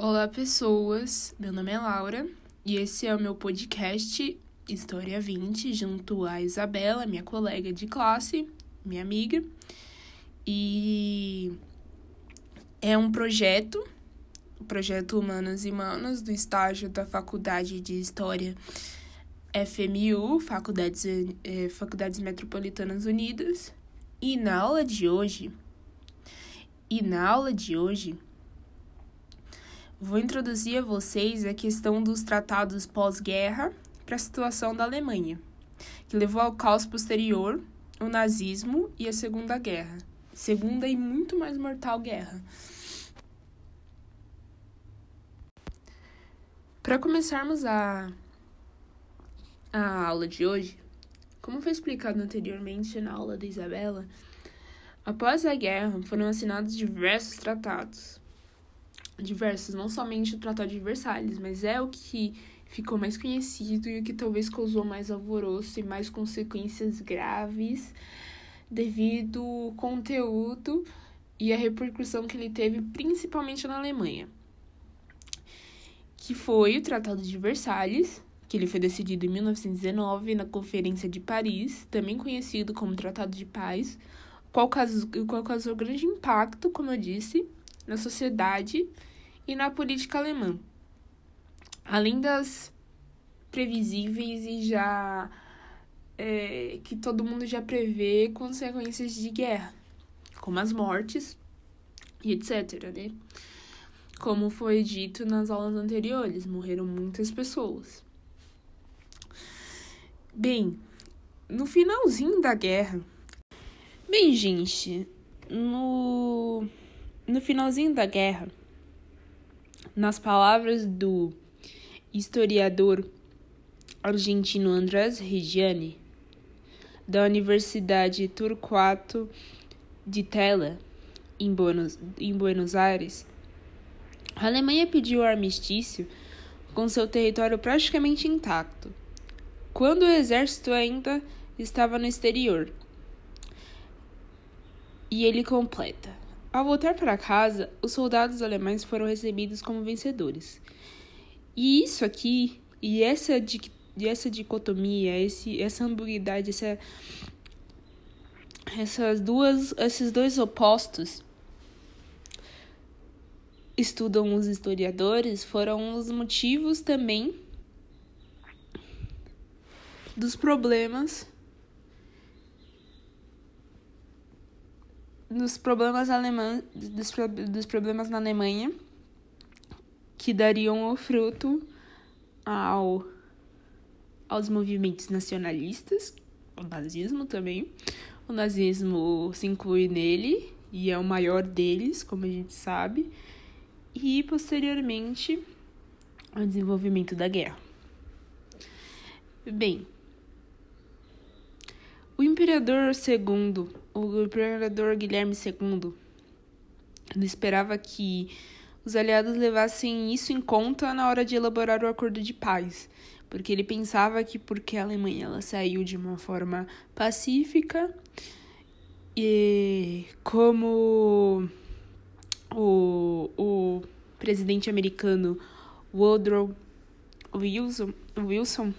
Olá, pessoas. Meu nome é Laura e esse é o meu podcast História 20, junto a Isabela, minha colega de classe, minha amiga. E é um projeto, o projeto Humanos e Manos, do estágio da Faculdade de História FMU, Faculdades, eh, Faculdades Metropolitanas Unidas. E na aula de hoje, e na aula de hoje, Vou introduzir a vocês a questão dos tratados pós-guerra para a situação da Alemanha, que levou ao caos posterior, o nazismo e a Segunda Guerra. Segunda e muito mais mortal guerra. Para começarmos a, a aula de hoje, como foi explicado anteriormente na aula da Isabela, após a guerra foram assinados diversos tratados diversos, não somente o Tratado de Versalhes, mas é o que ficou mais conhecido e o que talvez causou mais alvoroço e mais consequências graves devido ao conteúdo e a repercussão que ele teve principalmente na Alemanha. Que foi o Tratado de Versalhes, que ele foi decidido em 1919 na Conferência de Paris, também conhecido como Tratado de Paz, qual causou, qual causou grande impacto, como eu disse, na sociedade e na política alemã. Além das previsíveis e já é, que todo mundo já prevê consequências de guerra, como as mortes e etc, né? Como foi dito nas aulas anteriores, morreram muitas pessoas. Bem, no finalzinho da guerra. Bem, gente, no, no finalzinho da guerra, nas palavras do historiador argentino Andrés Reggiani, da Universidade Torquato de Tella, em Buenos, em Buenos Aires, a Alemanha pediu armistício com seu território praticamente intacto, quando o exército ainda estava no exterior. E ele completa. Ao voltar para casa, os soldados alemães foram recebidos como vencedores. E isso aqui, e essa, e essa dicotomia, esse, essa ambiguidade, essa, essas duas, esses dois opostos estudam os historiadores foram dos motivos também dos problemas dos problemas alemães, dos, dos problemas na Alemanha que dariam o fruto ao, aos movimentos nacionalistas, o nazismo também. O nazismo se inclui nele e é o maior deles, como a gente sabe, e posteriormente ao desenvolvimento da guerra. Bem, o imperador II, o imperador Guilherme II, ele esperava que os aliados levassem isso em conta na hora de elaborar o acordo de paz, porque ele pensava que porque a Alemanha ela saiu de uma forma pacífica e como o, o presidente americano Woodrow Wilson, Wilson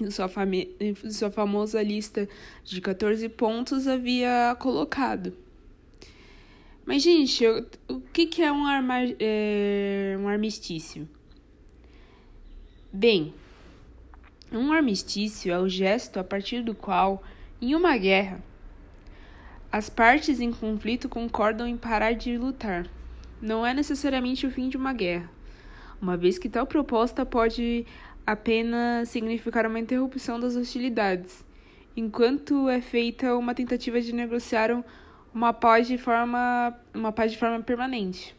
em sua, em sua famosa lista de 14 pontos havia colocado. Mas, gente, eu, o que, que é, um, arma, é um armistício? Bem, um armistício é o gesto a partir do qual, em uma guerra, as partes em conflito concordam em parar de lutar. Não é necessariamente o fim de uma guerra, uma vez que tal proposta pode apenas significar uma interrupção das hostilidades, enquanto é feita uma tentativa de negociar uma paz de forma, uma paz de forma permanente.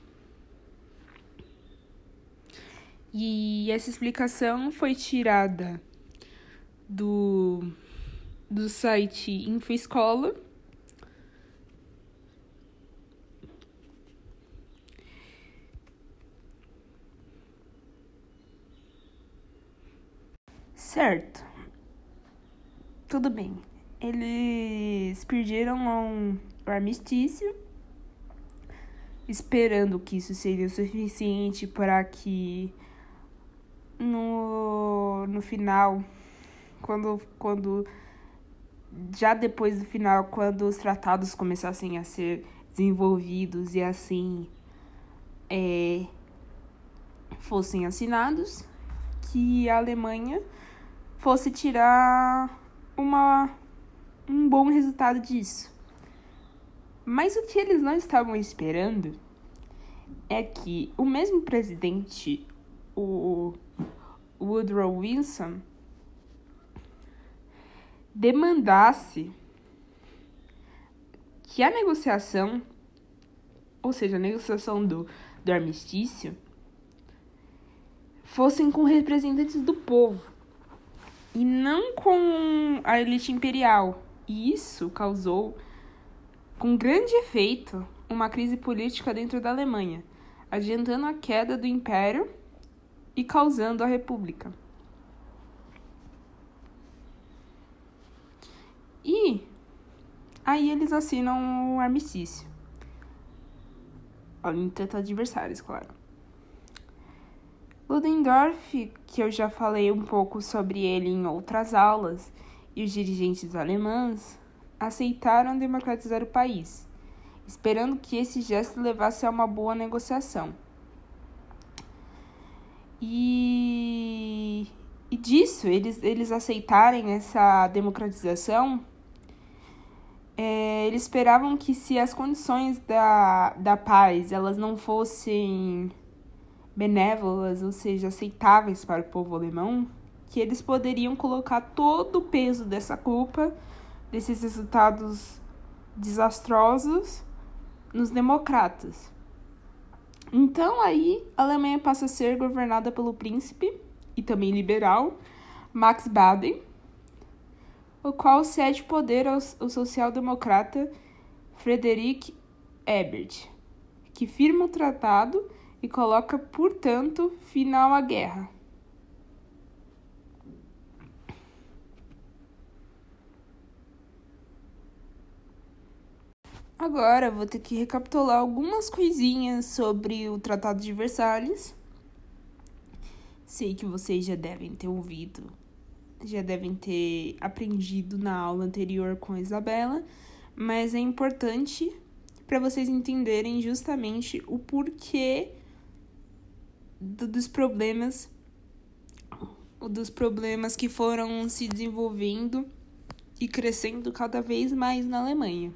E essa explicação foi tirada do, do site InfoEscola. Certo. Tudo bem. Eles pediram um armistício esperando que isso seria o suficiente para que no, no final, quando, quando já depois do final, quando os tratados começassem a ser desenvolvidos e assim é, fossem assinados, que a Alemanha fosse tirar uma, um bom resultado disso. Mas o que eles não estavam esperando é que o mesmo presidente, o Woodrow Wilson, demandasse que a negociação, ou seja, a negociação do, do armistício, fossem com representantes do povo e não com a elite imperial. E isso causou com grande efeito uma crise política dentro da Alemanha, adiantando a queda do império e causando a república. E aí eles assinam o armistício. Tanto adversários, claro. Ludendorff, que eu já falei um pouco sobre ele em outras aulas, e os dirigentes alemães aceitaram democratizar o país, esperando que esse gesto levasse a uma boa negociação. E, e disso, eles, eles aceitarem essa democratização, é, eles esperavam que se as condições da, da paz elas não fossem benévolas, ou seja, aceitáveis para o povo alemão, que eles poderiam colocar todo o peso dessa culpa desses resultados desastrosos nos democratas. Então aí a Alemanha passa a ser governada pelo príncipe e também liberal Max Baden, o qual cede poder ao, ao social-democrata Friedrich Ebert, que firma o tratado e coloca, portanto, final à guerra. Agora vou ter que recapitular algumas coisinhas sobre o Tratado de Versalhes. Sei que vocês já devem ter ouvido, já devem ter aprendido na aula anterior com a Isabela, mas é importante para vocês entenderem justamente o porquê do, dos problemas dos problemas que foram se desenvolvendo e crescendo cada vez mais na Alemanha.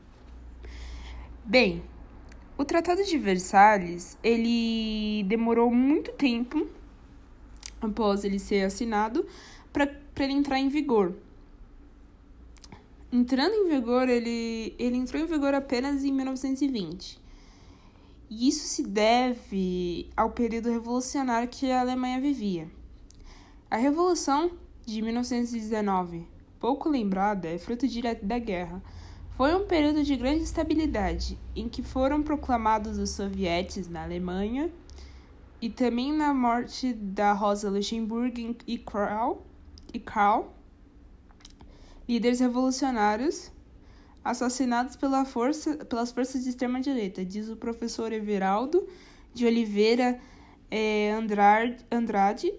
Bem, o Tratado de Versalhes, ele demorou muito tempo após ele ser assinado para ele entrar em vigor. Entrando em vigor, ele, ele entrou em vigor apenas em 1920. E isso se deve ao período revolucionário que a Alemanha vivia. A Revolução de 1919, pouco lembrada, é fruto direto da guerra foi um período de grande estabilidade, em que foram proclamados os sovietes na Alemanha e também na morte da Rosa Luxemburgo e Karl, e Karl líderes revolucionários assassinados pela força, pelas forças de extrema-direita, diz o professor Everaldo de Oliveira é, Andrade,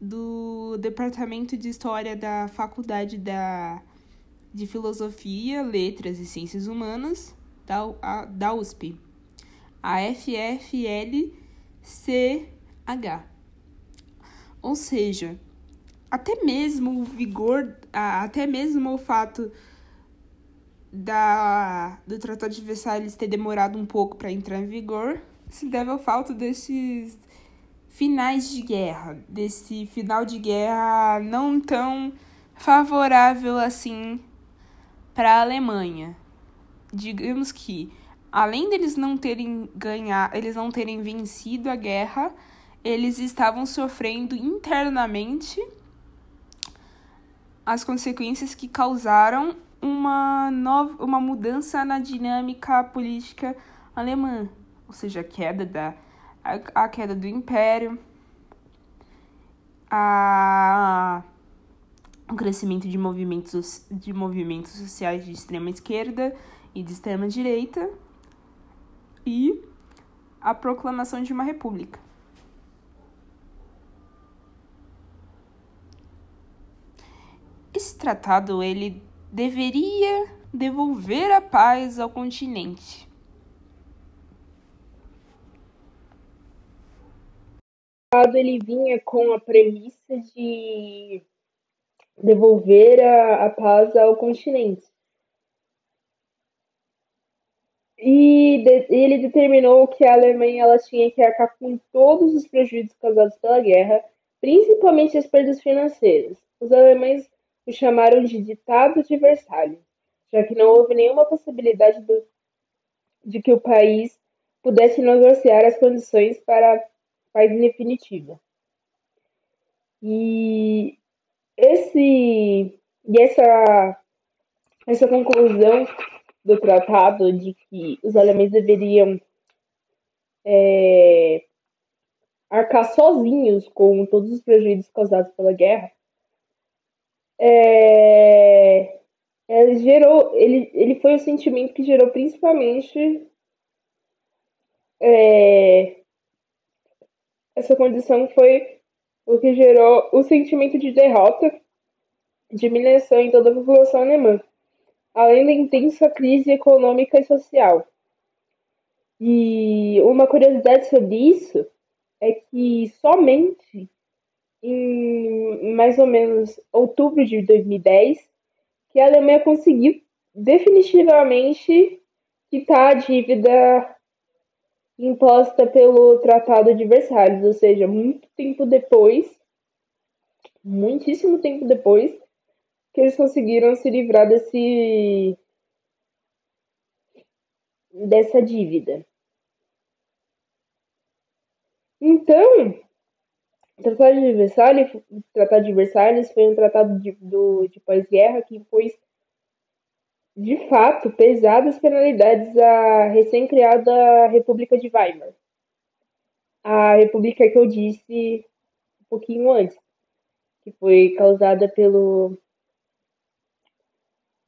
do Departamento de História da Faculdade da de Filosofia, Letras e Ciências Humanas da, a, da USP, a FFLCH. Ou seja, até mesmo o vigor, até mesmo o fato da, do Tratado de Versalhes ter demorado um pouco para entrar em vigor se deve ao fato desses finais de guerra, desse final de guerra não tão favorável assim para a Alemanha. Digamos que, além deles não terem ganhar, eles não terem vencido a guerra, eles estavam sofrendo internamente as consequências que causaram uma nova uma mudança na dinâmica política alemã, ou seja, a queda da a, a queda do império, a o crescimento de movimentos, de movimentos sociais de extrema esquerda e de extrema direita, e a proclamação de uma república. Esse tratado ele deveria devolver a paz ao continente. ele vinha com a premissa de devolver a, a paz ao continente. E de, ele determinou que a Alemanha ela tinha que arcar com todos os prejuízos causados pela guerra, principalmente as perdas financeiras. Os alemães o chamaram de Ditado de Versalhes, já que não houve nenhuma possibilidade do, de que o país pudesse negociar as condições para paz definitiva. E esse e essa essa conclusão do tratado de que os alemães deveriam é, arcar sozinhos com todos os prejuízos causados pela guerra, é, ele gerou, ele, ele foi o sentimento que gerou principalmente é, essa condição foi o que gerou o sentimento de derrota, diminuição em toda a população alemã além da intensa crise econômica e social. E uma curiosidade sobre isso é que somente em mais ou menos outubro de 2010 que a Alemanha conseguiu definitivamente quitar a dívida imposta pelo Tratado de Versalhes, ou seja, muito tempo depois, muitíssimo tempo depois, que eles conseguiram se livrar desse dessa dívida. Então, o Tratado de Versalhes, Tratado de Versalhes foi um tratado de, do, de pós-guerra que impôs, de fato, pesadas penalidades à recém-criada República de Weimar. A república que eu disse um pouquinho antes, que foi causada pelo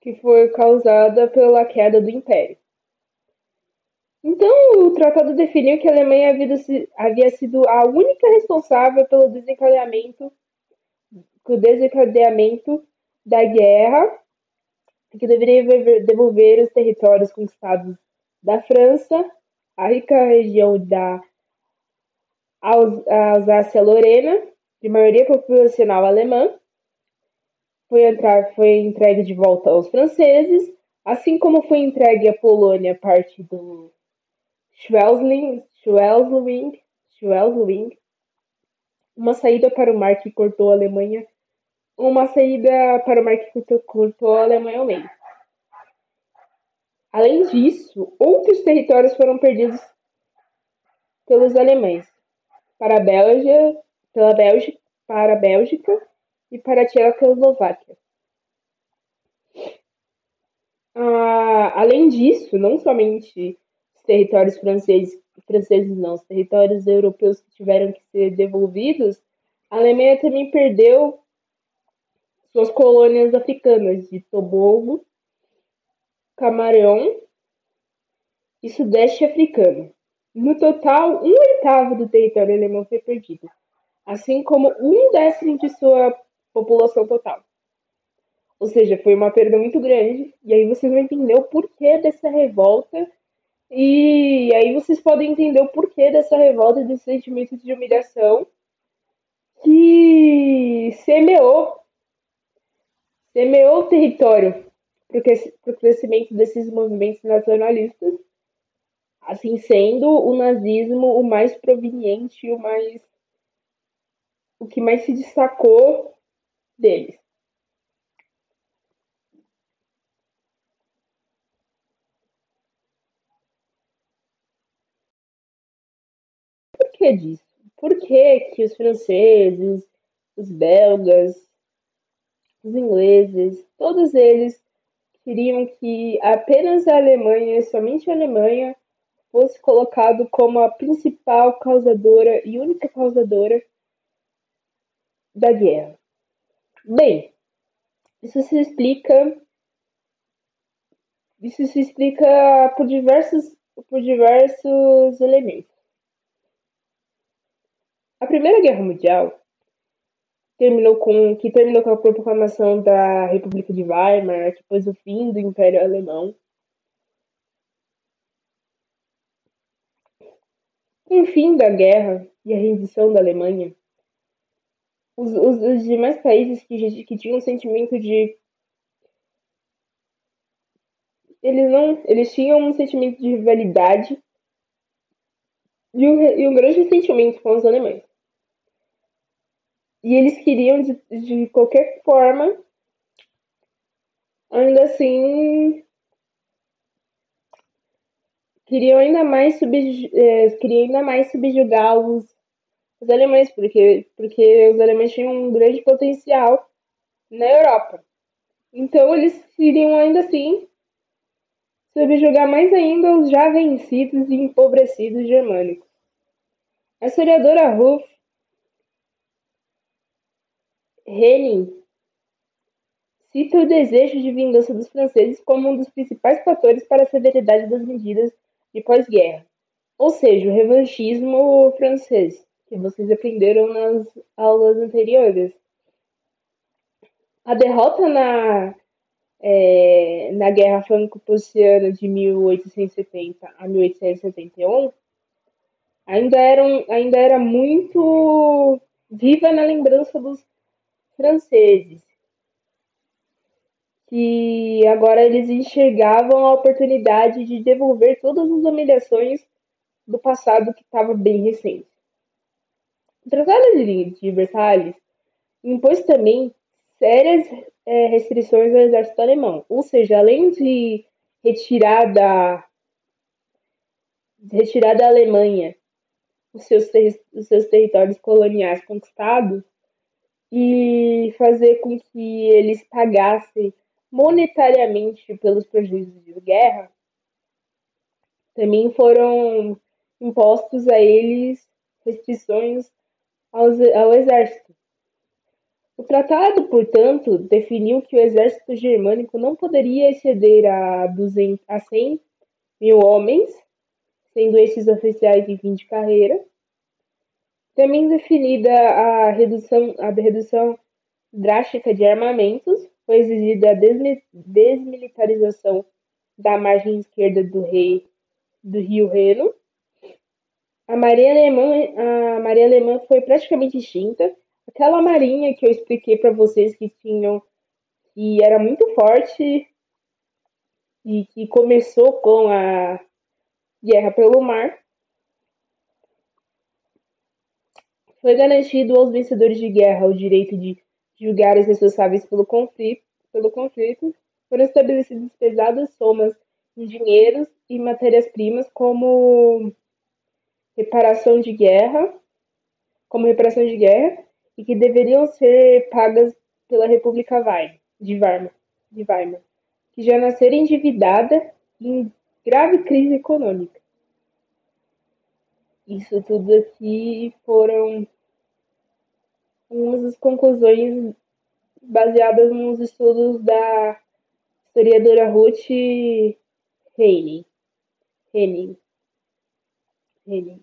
que foi causada pela queda do Império. Então, o tratado definiu que a Alemanha havia sido a única responsável pelo desencadeamento, desencadeamento da guerra, que deveria devolver os territórios conquistados da França, a rica região da Alsácia-Lorena, de maioria populacional alemã, foi, entrar, foi entregue de volta aos franceses, assim como foi entregue à Polônia parte do Schleswig, Schleswig, Schleswig, uma saída para o mar que cortou a Alemanha, uma saída para o mar que cortou, cortou a Alemanha ao meio. Além disso, outros territórios foram perdidos pelos alemães para a Bélgica, pela Bélgica, para a Bélgica e para a Tchecoslováquia. Ah, além disso, não somente territórios franceses, franceses não, os territórios europeus que tiveram que ser devolvidos, a Alemanha também perdeu suas colônias africanas de Tobago, Camarão e Sudeste africano. No total, um oitavo do território alemão foi perdido, assim como um décimo de sua população total. Ou seja, foi uma perda muito grande. E aí vocês vão entender o porquê dessa revolta. E aí vocês podem entender o porquê dessa revolta, desse sentimento de humilhação que semeou, semeou o território para o crescimento desses movimentos nacionalistas, assim sendo o nazismo o mais proveniente, o mais o que mais se destacou deles. Por que disso? Por que, que os franceses, os belgas, os ingleses, todos eles queriam que apenas a Alemanha, somente a Alemanha, fosse colocado como a principal causadora e única causadora da guerra. Bem, isso se explica isso se explica por diversos por diversos elementos. A Primeira Guerra Mundial terminou com que terminou com a proclamação da República de Weimar, que pôs o fim do Império Alemão. Com o fim da guerra e a rendição da Alemanha, os, os, os demais países que, que tinham um sentimento de eles não eles tinham um sentimento de rivalidade e um, e um grande sentimento com os alemães e eles queriam, de, de qualquer forma, ainda assim, queriam ainda mais, sub, é, queriam ainda mais subjugar os, os alemães, porque, porque os alemães tinham um grande potencial na Europa. Então, eles queriam ainda assim subjugar mais ainda os já vencidos e empobrecidos germânicos. A historiadora Ruth Henning cita o desejo de vingança dos franceses como um dos principais fatores para a severidade das medidas de pós-guerra, ou seja, o revanchismo francês, que vocês aprenderam nas aulas anteriores. A derrota na, é, na Guerra Franco-Prussiana de 1870 a 1871 ainda era, ainda era muito viva na lembrança dos franceses, que agora eles enxergavam a oportunidade de devolver todas as humilhações do passado que estava bem recente. O Tratado de Versalhes impôs também sérias é, restrições ao exército alemão, ou seja, além de retirar da, de retirar da Alemanha os seus, os seus territórios coloniais conquistados, e fazer com que eles pagassem monetariamente pelos prejuízos de guerra, também foram impostos a eles restrições aos, ao exército. O tratado, portanto, definiu que o exército germânico não poderia exceder a, 200, a 100 mil homens, sendo esses oficiais em fim de carreira, também definida a redução, a redução drástica de armamentos, foi exigida a desmilitarização da margem esquerda do, rei, do rio Reno. A marinha alemã, a marinha alemã foi praticamente extinta. Aquela marinha que eu expliquei para vocês que tinham que era muito forte e que começou com a guerra pelo mar, Foi garantido aos vencedores de guerra o direito de julgar os responsáveis pelo conflito, pelo conflito. Foram estabelecidas pesadas somas em dinheiros e matérias-primas como reparação de guerra, como reparação de guerra, e que deveriam ser pagas pela República de Weimar, de Weimar, que já nascera endividada em grave crise econômica. Isso tudo aqui foram algumas das conclusões baseadas nos estudos da historiadora Ruth Henning. Henning. Henning.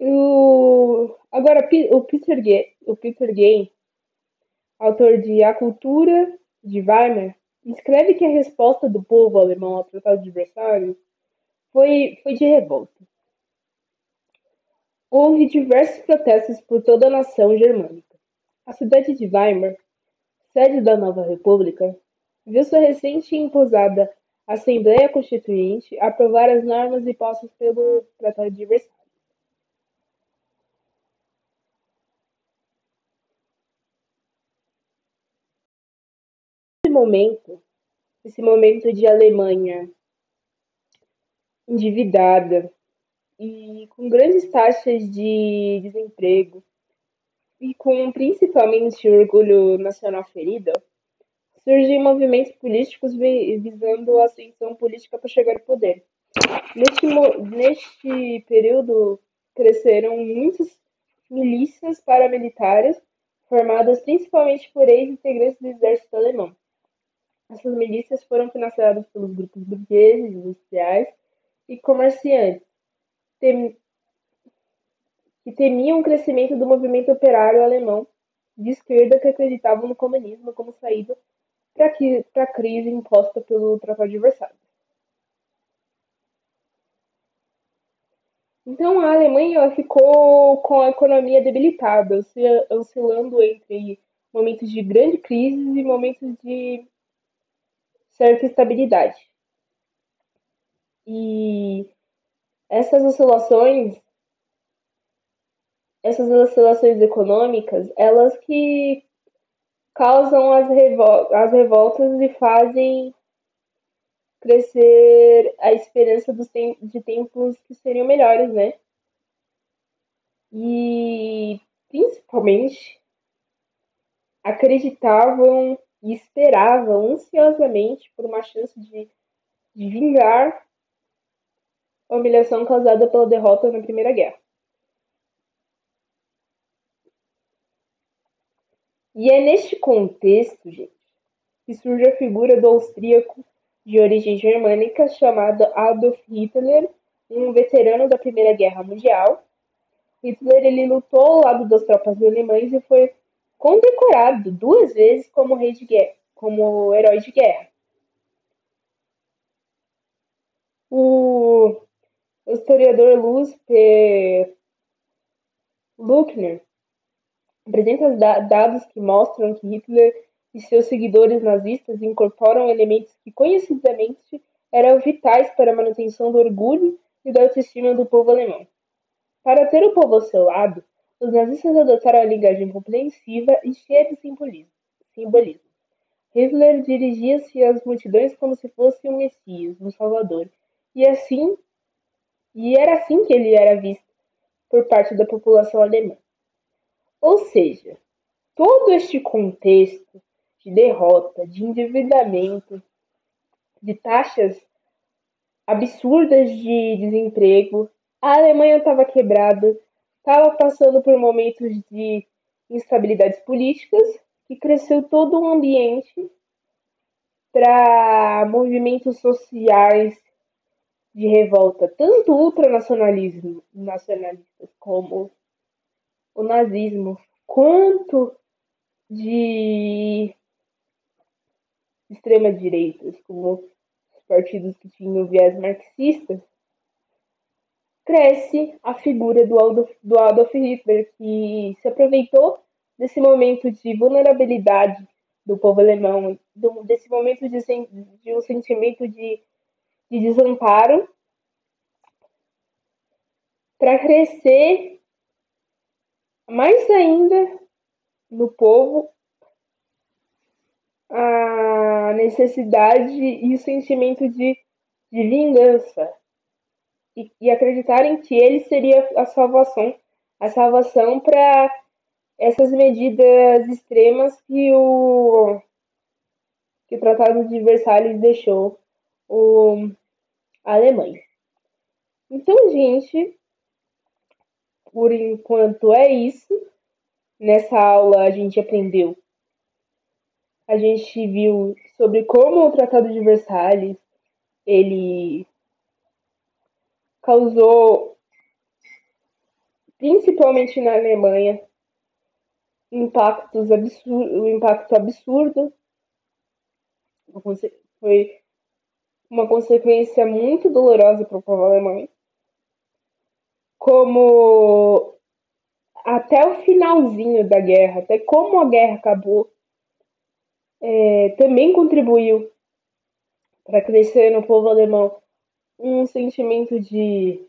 O, agora, o Peter, Gay, o Peter Gay autor de A Cultura de Weimar, escreve que a resposta do povo alemão ao Tratado de Versalhes foi, foi de revolta. Houve diversos protestos por toda a nação germânica. A cidade de Weimar, sede da nova república, viu sua recente imposada Assembleia Constituinte aprovar as normas impostas pelo Tratado de Versalhes. Momento, esse momento de Alemanha endividada e com grandes taxas de desemprego e com principalmente orgulho nacional ferido, surgem movimentos políticos visando a ascensão política para chegar ao poder. Neste, neste período cresceram muitos milícias paramilitares formadas principalmente por ex-integrantes do exército alemão. Essas milícias foram financiadas pelos grupos burgueses, industriais e comerciantes, tem, que temiam o crescimento do movimento operário alemão de esquerda que acreditavam no comunismo como saída para a crise imposta pelo Tratado de Versalhes. Então a Alemanha ficou com a economia debilitada, oscilando entre momentos de grande crise e momentos de certa estabilidade. E essas oscilações, essas oscilações econômicas, elas que causam as, revol as revoltas e fazem crescer a esperança dos tem de tempos que seriam melhores, né? E principalmente acreditavam e esperavam ansiosamente por uma chance de, de vingar a humilhação causada pela derrota na Primeira Guerra. E é neste contexto, gente, que surge a figura do austríaco de origem germânica chamado Adolf Hitler, um veterano da Primeira Guerra Mundial. Hitler ele lutou ao lado das tropas alemãs e foi condecorado duas vezes como rei de guerra, como herói de guerra. O historiador Luz P. Luckner apresenta dados que mostram que Hitler e seus seguidores nazistas incorporam elementos que conhecidamente eram vitais para a manutenção do orgulho e da autoestima do povo alemão. Para ter o povo ao seu lado, os nazistas adotaram a linguagem compreensiva e cheia de simbolismo. Hitler dirigia-se às multidões como se fosse um Messias, um Salvador, e assim e era assim que ele era visto por parte da população alemã. Ou seja, todo este contexto de derrota, de endividamento, de taxas absurdas de desemprego. A Alemanha estava quebrada, estava passando por momentos de instabilidades políticas e cresceu todo um ambiente para movimentos sociais de revolta, tanto ultranacionalismo nacionalistas como o nazismo, quanto de extrema-direitas, como os partidos que tinham viés marxista, cresce a figura do Adolf, do Adolf Hitler, que se aproveitou desse momento de vulnerabilidade do povo alemão, desse momento de, de um sentimento de, de desamparo, para crescer mais ainda no povo a necessidade e o sentimento de, de vingança e, e acreditarem que ele seria a salvação, a salvação para essas medidas extremas que o que o Tratado de Versalhes deixou o, a Alemanha. Então, gente, por enquanto é isso. Nessa aula a gente aprendeu a gente viu sobre como o Tratado de Versalhes ele causou, principalmente na Alemanha, impactos absurdo, um impacto absurdo. Foi uma consequência muito dolorosa para o povo alemão. Como até o finalzinho da guerra, até como a guerra acabou, é, também contribuiu para crescer no povo alemão um sentimento de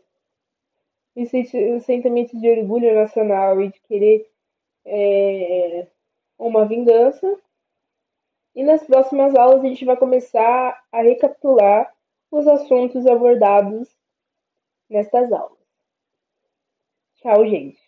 um sentimento de orgulho nacional e de querer é, uma vingança. E nas próximas aulas a gente vai começar a recapitular os assuntos abordados nestas aulas. Tchau, gente.